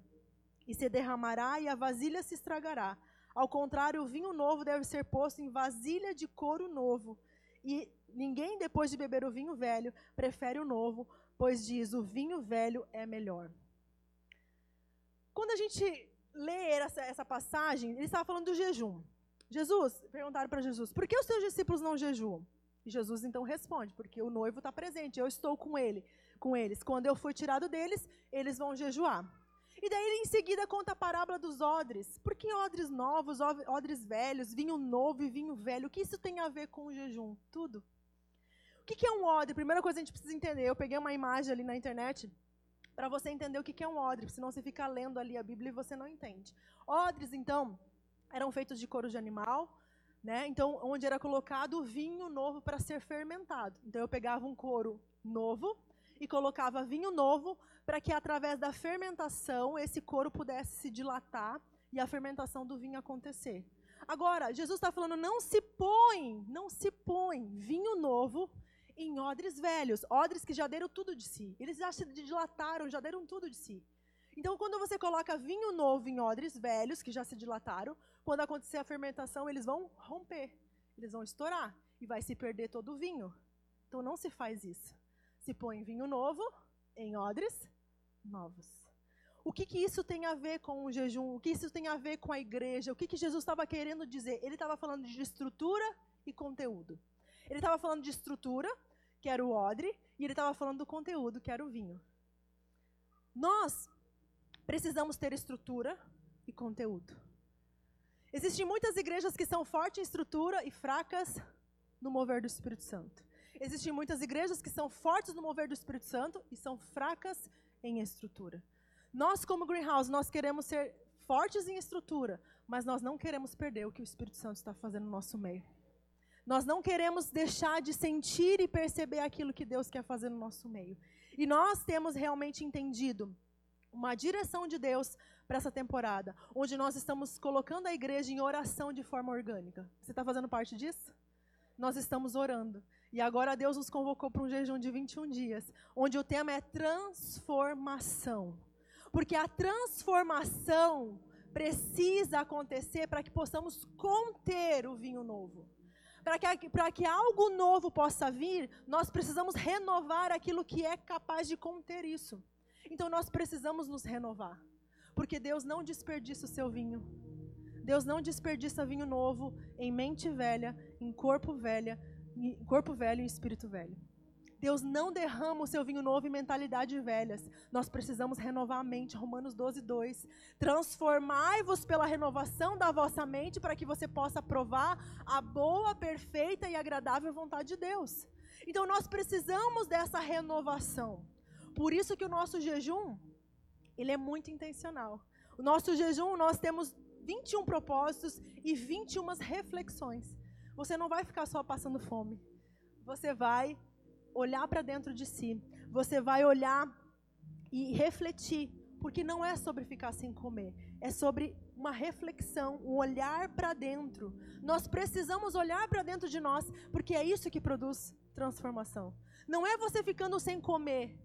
e se derramará, e a vasilha se estragará. Ao contrário, o vinho novo deve ser posto em vasilha de couro novo. E ninguém, depois de beber o vinho velho, prefere o novo, pois diz: o vinho velho é melhor. Quando a gente lê essa, essa passagem, ele estava falando do jejum. Jesus, perguntaram para Jesus, por que os seus discípulos não jejuam? E Jesus então responde, porque o noivo está presente, eu estou com ele, com eles. Quando eu for tirado deles, eles vão jejuar. E daí ele em seguida conta a parábola dos odres. Por que odres novos, odres velhos, vinho novo e vinho velho? O que isso tem a ver com o jejum? Tudo. O que é um odre? Primeira coisa que a gente precisa entender. Eu peguei uma imagem ali na internet para você entender o que é um odre, senão você fica lendo ali a Bíblia e você não entende. Odres, então, eram feitos de couro de animal, né? Então, onde era colocado vinho novo para ser fermentado. Então, eu pegava um couro novo e colocava vinho novo para que, através da fermentação, esse couro pudesse se dilatar e a fermentação do vinho acontecer. Agora, Jesus está falando: não se põe, não se põe vinho novo em odres velhos, odres que já deram tudo de si. Eles já se dilataram, já deram tudo de si. Então, quando você coloca vinho novo em odres velhos, que já se dilataram, quando acontecer a fermentação, eles vão romper, eles vão estourar e vai se perder todo o vinho. Então, não se faz isso. Se põe vinho novo em odres novos. O que, que isso tem a ver com o jejum? O que isso tem a ver com a igreja? O que, que Jesus estava querendo dizer? Ele estava falando de estrutura e conteúdo. Ele estava falando de estrutura, que era o odre, e ele estava falando do conteúdo, que era o vinho. Nós precisamos ter estrutura e conteúdo. Existem muitas igrejas que são fortes em estrutura e fracas no mover do Espírito Santo. Existem muitas igrejas que são fortes no mover do Espírito Santo e são fracas em estrutura. Nós, como Greenhouse, nós queremos ser fortes em estrutura, mas nós não queremos perder o que o Espírito Santo está fazendo no nosso meio. Nós não queremos deixar de sentir e perceber aquilo que Deus quer fazer no nosso meio. E nós temos realmente entendido uma direção de Deus para essa temporada, onde nós estamos colocando a igreja em oração de forma orgânica. Você está fazendo parte disso? Nós estamos orando. E agora Deus nos convocou para um jejum de 21 dias, onde o tema é transformação. Porque a transformação precisa acontecer para que possamos conter o vinho novo. Para que, que algo novo possa vir, nós precisamos renovar aquilo que é capaz de conter isso. Então nós precisamos nos renovar. Porque Deus não desperdiça o seu vinho. Deus não desperdiça vinho novo em mente velha, em corpo velha, em corpo velho e espírito velho. Deus não derrama o seu vinho novo em mentalidade velhas. Nós precisamos renovar a mente. Romanos 12, 2. Transformai-vos pela renovação da vossa mente para que você possa provar a boa, perfeita e agradável vontade de Deus. Então nós precisamos dessa renovação. Por isso que o nosso jejum, ele é muito intencional. O nosso jejum, nós temos 21 propósitos e 21 reflexões. Você não vai ficar só passando fome. Você vai olhar para dentro de si. Você vai olhar e refletir, porque não é sobre ficar sem comer, é sobre uma reflexão, um olhar para dentro. Nós precisamos olhar para dentro de nós, porque é isso que produz transformação. Não é você ficando sem comer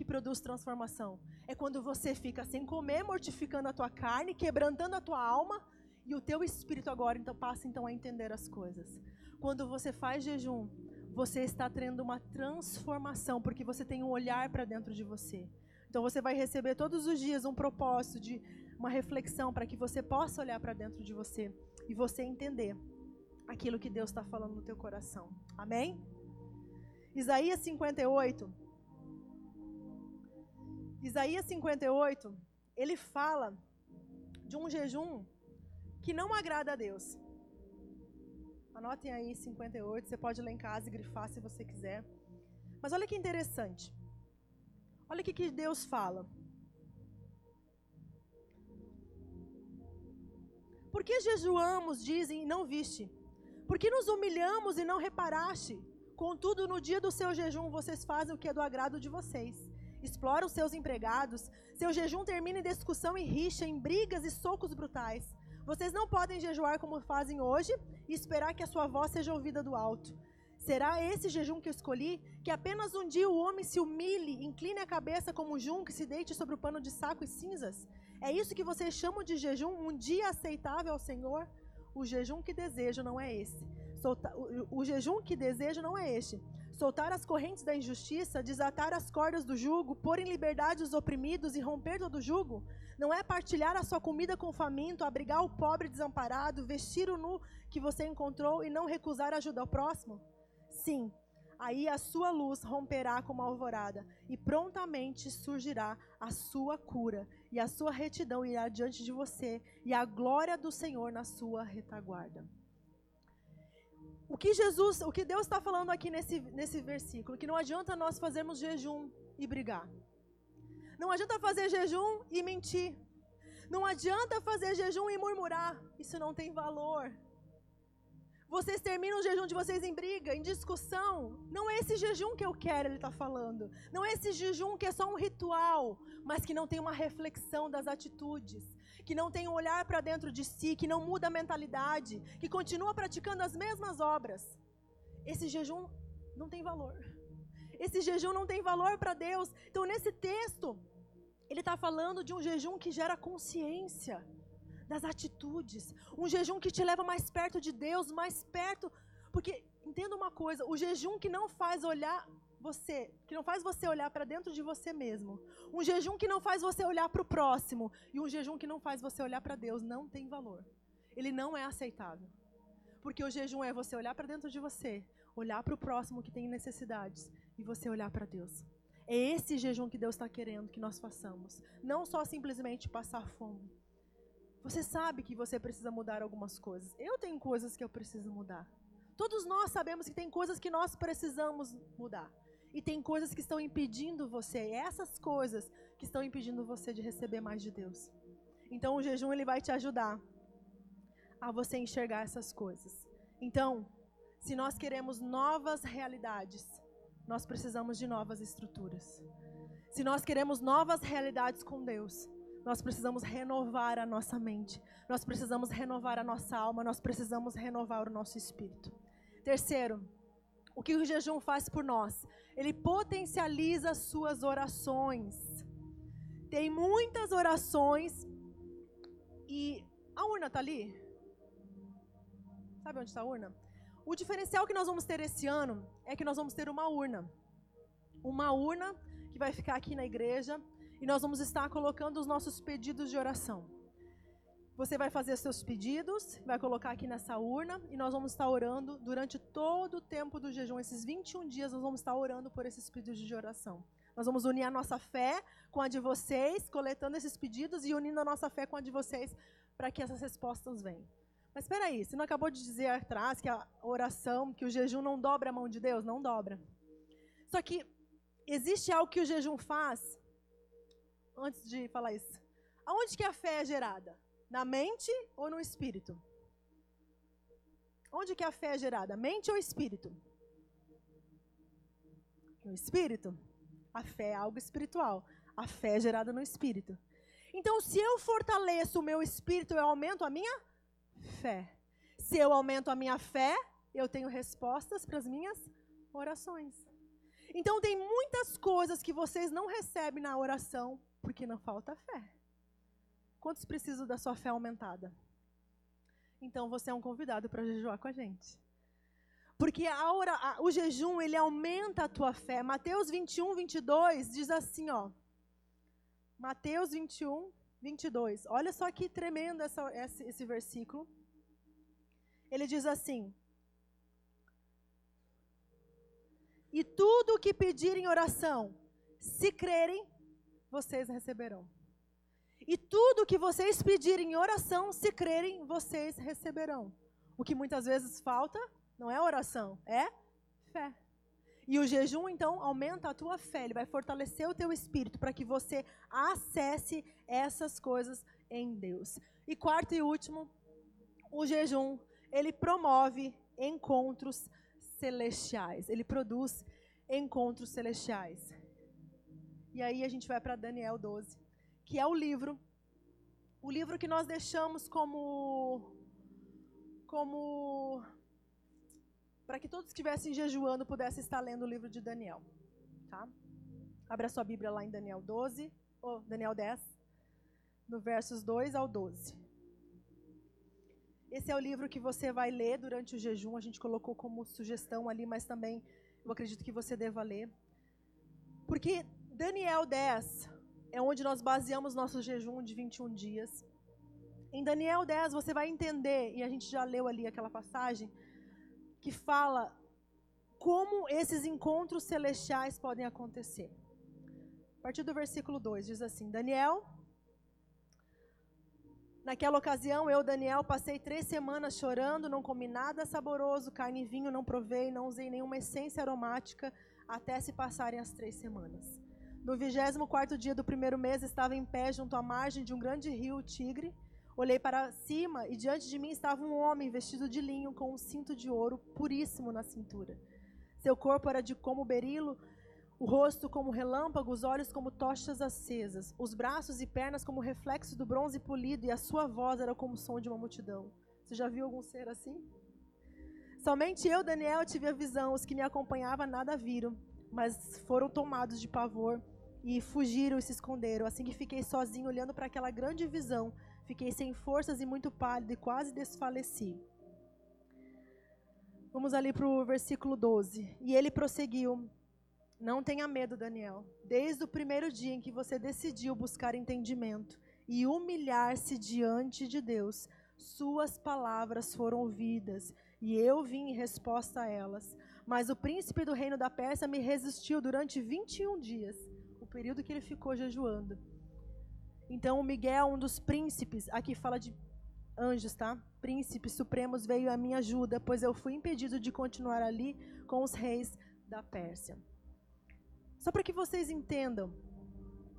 que produz transformação. É quando você fica sem comer, mortificando a tua carne, quebrantando a tua alma, e o teu espírito agora então passa então a entender as coisas. Quando você faz jejum, você está tendo uma transformação, porque você tem um olhar para dentro de você. Então você vai receber todos os dias um propósito de uma reflexão para que você possa olhar para dentro de você e você entender aquilo que Deus está falando no teu coração. Amém? Isaías 58, Isaías 58, ele fala de um jejum que não agrada a Deus. Anotem aí 58, você pode ler em casa e grifar se você quiser. Mas olha que interessante. Olha o que, que Deus fala. Por que jejuamos, dizem, e não viste? Por que nos humilhamos e não reparaste? Contudo, no dia do seu jejum, vocês fazem o que é do agrado de vocês. Exploram seus empregados. Seu jejum termina em discussão e rixa, em brigas e socos brutais. Vocês não podem jejuar como fazem hoje e esperar que a sua voz seja ouvida do alto. Será esse jejum que eu escolhi? Que apenas um dia o homem se humilhe, incline a cabeça como um junco e se deite sobre o pano de saco e cinzas? É isso que vocês chamam de jejum, um dia aceitável ao Senhor? O jejum que desejo não é esse. O jejum que desejo não é este. Soltar as correntes da injustiça, desatar as cordas do jugo, pôr em liberdade os oprimidos e romper todo o jugo? Não é partilhar a sua comida com o faminto, abrigar o pobre desamparado, vestir o nu que você encontrou e não recusar ajuda ao próximo? Sim, aí a sua luz romperá como a alvorada, e prontamente surgirá a sua cura, e a sua retidão irá diante de você, e a glória do Senhor na sua retaguarda. O que Jesus, o que Deus está falando aqui nesse, nesse versículo, que não adianta nós fazermos jejum e brigar. Não adianta fazer jejum e mentir. Não adianta fazer jejum e murmurar. Isso não tem valor. Vocês terminam o jejum de vocês em briga, em discussão. Não é esse jejum que eu quero, ele está falando. Não é esse jejum que é só um ritual, mas que não tem uma reflexão das atitudes, que não tem um olhar para dentro de si, que não muda a mentalidade, que continua praticando as mesmas obras. Esse jejum não tem valor. Esse jejum não tem valor para Deus. Então, nesse texto, ele está falando de um jejum que gera consciência das atitudes. Um jejum que te leva mais perto de Deus, mais perto. Porque, entenda uma coisa: o jejum que não faz olhar você, que não faz você olhar para dentro de você mesmo. Um jejum que não faz você olhar para o próximo. E um jejum que não faz você olhar para Deus não tem valor. Ele não é aceitável. Porque o jejum é você olhar para dentro de você, olhar para o próximo que tem necessidades e você olhar para Deus. É esse jejum que Deus está querendo que nós façamos. Não só simplesmente passar fome. Você sabe que você precisa mudar algumas coisas. Eu tenho coisas que eu preciso mudar. Todos nós sabemos que tem coisas que nós precisamos mudar. E tem coisas que estão impedindo você. Essas coisas que estão impedindo você de receber mais de Deus. Então o jejum ele vai te ajudar a você enxergar essas coisas. Então, se nós queremos novas realidades, nós precisamos de novas estruturas. Se nós queremos novas realidades com Deus, nós precisamos renovar a nossa mente, nós precisamos renovar a nossa alma, nós precisamos renovar o nosso espírito. Terceiro, o que o jejum faz por nós? Ele potencializa as suas orações. Tem muitas orações e a urna está ali? Sabe onde está a urna? O diferencial que nós vamos ter esse ano é que nós vamos ter uma urna. Uma urna que vai ficar aqui na igreja e nós vamos estar colocando os nossos pedidos de oração. Você vai fazer seus pedidos, vai colocar aqui nessa urna e nós vamos estar orando durante todo o tempo do jejum. Esses 21 dias nós vamos estar orando por esses pedidos de oração. Nós vamos unir a nossa fé com a de vocês, coletando esses pedidos e unindo a nossa fé com a de vocês para que essas respostas venham. Mas espera aí, você não acabou de dizer atrás que a oração, que o jejum não dobra a mão de Deus? Não dobra. Só que existe algo que o jejum faz antes de falar isso. Aonde que a fé é gerada? Na mente ou no espírito? Onde que a fé é gerada? Mente ou espírito? No espírito. A fé é algo espiritual. A fé é gerada no espírito. Então, se eu fortaleço o meu espírito, eu aumento a minha fé. Se eu aumento a minha fé, eu tenho respostas para as minhas orações. Então, tem muitas coisas que vocês não recebem na oração porque não falta fé. Quantos precisam da sua fé aumentada? Então você é um convidado para jejuar com a gente. Porque a hora, a, o jejum, ele aumenta a tua fé. Mateus 21, 22 diz assim, ó. Mateus 21, 22. Olha só que tremendo essa, esse, esse versículo. Ele diz assim: E tudo o que pedirem oração, se crerem, vocês receberão. E tudo que vocês pedirem em oração, se crerem, vocês receberão. O que muitas vezes falta não é oração, é fé. E o jejum, então, aumenta a tua fé, ele vai fortalecer o teu espírito para que você acesse essas coisas em Deus. E quarto e último, o jejum, ele promove encontros celestiais. Ele produz encontros celestiais. E aí a gente vai para Daniel 12, que é o livro, o livro que nós deixamos como como para que todos que estivessem jejuando pudessem estar lendo o livro de Daniel, tá? Abra sua Bíblia lá em Daniel 12, ou Daniel 10, no versos 2 ao 12. Esse é o livro que você vai ler durante o jejum, a gente colocou como sugestão ali, mas também eu acredito que você deva ler. Porque Daniel 10 é onde nós baseamos nosso jejum de 21 dias. Em Daniel 10 você vai entender, e a gente já leu ali aquela passagem, que fala como esses encontros celestiais podem acontecer. A partir do versículo 2 diz assim: Daniel, naquela ocasião eu, Daniel, passei três semanas chorando, não comi nada saboroso, carne e vinho não provei, não usei nenhuma essência aromática, até se passarem as três semanas. No vigésimo quarto dia do primeiro mês, estava em pé junto à margem de um grande rio, Tigre. Olhei para cima e diante de mim estava um homem vestido de linho com um cinto de ouro puríssimo na cintura. Seu corpo era de como berilo, o rosto como relâmpago, os olhos como tochas acesas, os braços e pernas como reflexo do bronze polido e a sua voz era como o som de uma multidão. Você já viu algum ser assim? Somente eu, Daniel, tive a visão, os que me acompanhavam nada viram mas foram tomados de pavor e fugiram e se esconderam. Assim que fiquei sozinho olhando para aquela grande visão, fiquei sem forças e muito pálido e quase desfaleci. Vamos ali para o versículo 12. E ele prosseguiu: Não tenha medo, Daniel. Desde o primeiro dia em que você decidiu buscar entendimento e humilhar-se diante de Deus, suas palavras foram ouvidas e eu vim em resposta a elas. Mas o príncipe do reino da Pérsia me resistiu durante 21 dias, o período que ele ficou jejuando. Então o Miguel, um dos príncipes, aqui fala de anjos, tá? Príncipes supremos veio à minha ajuda, pois eu fui impedido de continuar ali com os reis da Pérsia. Só para que vocês entendam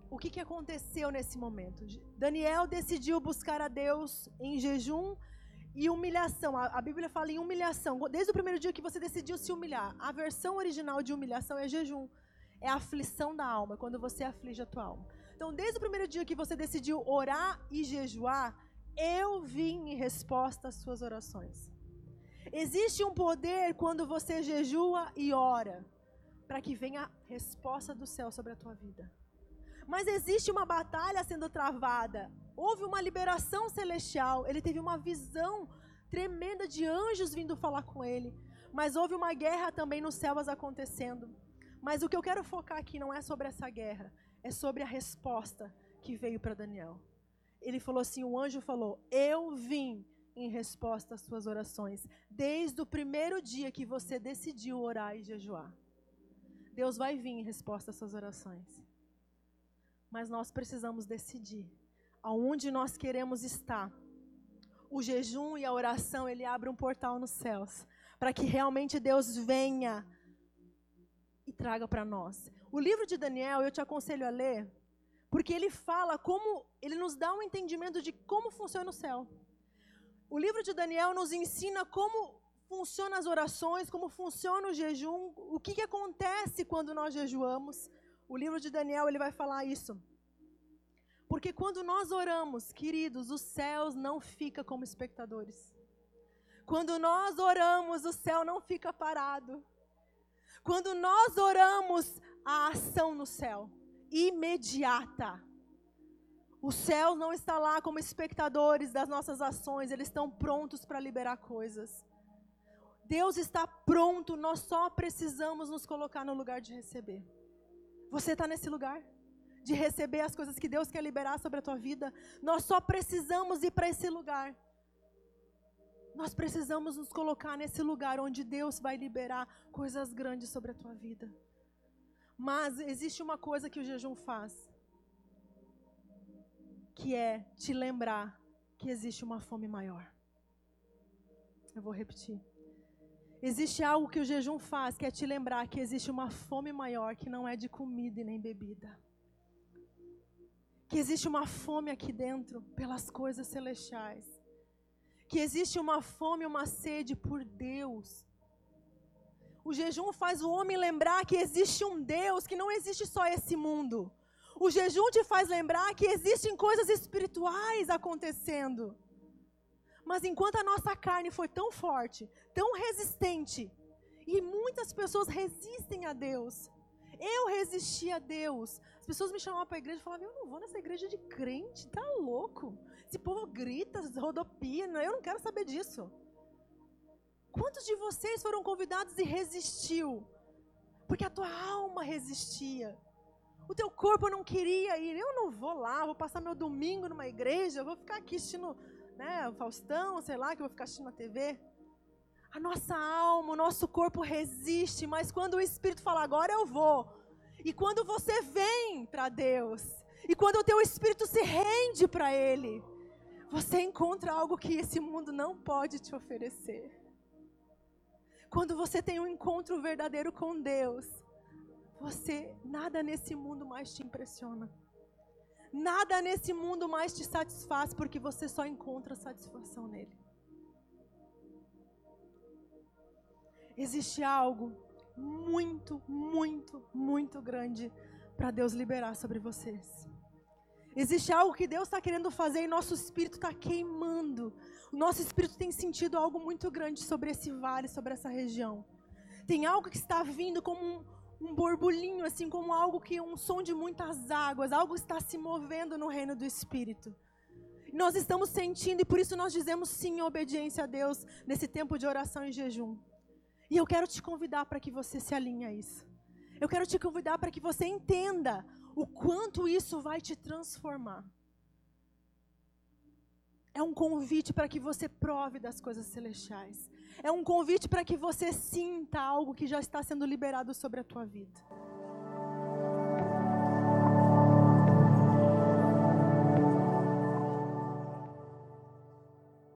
o que, que aconteceu nesse momento. Daniel decidiu buscar a Deus em jejum e humilhação. A, a, Bíblia fala em humilhação. Desde o primeiro dia que você decidiu se humilhar. A versão original de humilhação é jejum. É a aflição da alma, quando você aflige a tua alma. Então, desde o primeiro dia que você decidiu orar e jejuar, eu vim em resposta às suas orações. Existe um poder quando você jejua e ora, para que venha a resposta do céu sobre a tua vida. Mas existe uma batalha sendo travada houve uma liberação celestial, ele teve uma visão tremenda de anjos vindo falar com ele. Mas houve uma guerra também nos céus acontecendo. Mas o que eu quero focar aqui não é sobre essa guerra, é sobre a resposta que veio para Daniel. Ele falou assim: o anjo falou, Eu vim em resposta às suas orações, desde o primeiro dia que você decidiu orar e jejuar. Deus vai vir em resposta às suas orações. Mas nós precisamos decidir aonde nós queremos estar. O jejum e a oração, ele abre um portal nos céus, para que realmente Deus venha e traga para nós. O livro de Daniel, eu te aconselho a ler, porque ele fala como, ele nos dá um entendimento de como funciona o céu. O livro de Daniel nos ensina como funcionam as orações, como funciona o jejum, o que, que acontece quando nós jejuamos. O livro de Daniel, ele vai falar isso. Porque quando nós oramos, queridos, os céus não ficam como espectadores. Quando nós oramos, o céu não fica parado. Quando nós oramos, a ação no céu, imediata. O céu não está lá como espectadores das nossas ações, eles estão prontos para liberar coisas. Deus está pronto, nós só precisamos nos colocar no lugar de receber. Você está nesse lugar? de receber as coisas que Deus quer liberar sobre a tua vida. Nós só precisamos ir para esse lugar. Nós precisamos nos colocar nesse lugar onde Deus vai liberar coisas grandes sobre a tua vida. Mas existe uma coisa que o jejum faz, que é te lembrar que existe uma fome maior. Eu vou repetir. Existe algo que o jejum faz, que é te lembrar que existe uma fome maior que não é de comida e nem bebida. Que existe uma fome aqui dentro pelas coisas celestiais. Que existe uma fome, uma sede por Deus. O jejum faz o homem lembrar que existe um Deus, que não existe só esse mundo. O jejum te faz lembrar que existem coisas espirituais acontecendo. Mas enquanto a nossa carne foi tão forte, tão resistente, e muitas pessoas resistem a Deus. Eu resisti a Deus. As pessoas me chamavam para a igreja e falavam: Eu não vou nessa igreja de crente, tá louco? Esse povo grita, rodopia, eu não quero saber disso. Quantos de vocês foram convidados e resistiu? Porque a tua alma resistia. O teu corpo não queria ir. Eu não vou lá, vou passar meu domingo numa igreja, vou ficar aqui assistindo né, o Faustão, sei lá, que eu vou ficar assistindo na TV. A nossa alma, o nosso corpo resiste, mas quando o Espírito fala, agora eu vou. E quando você vem para Deus, e quando o teu espírito se rende para Ele, você encontra algo que esse mundo não pode te oferecer. Quando você tem um encontro verdadeiro com Deus, você nada nesse mundo mais te impressiona. Nada nesse mundo mais te satisfaz, porque você só encontra satisfação nele. Existe algo muito, muito, muito grande para Deus liberar sobre vocês. Existe algo que Deus está querendo fazer e nosso espírito está queimando. O nosso espírito tem sentido algo muito grande sobre esse vale, sobre essa região. Tem algo que está vindo como um, um borbulhinho, assim como algo que um som de muitas águas, algo está se movendo no reino do Espírito. Nós estamos sentindo e por isso nós dizemos sim em obediência a Deus nesse tempo de oração e jejum. E eu quero te convidar para que você se alinhe a isso. Eu quero te convidar para que você entenda o quanto isso vai te transformar. É um convite para que você prove das coisas celestiais. É um convite para que você sinta algo que já está sendo liberado sobre a tua vida.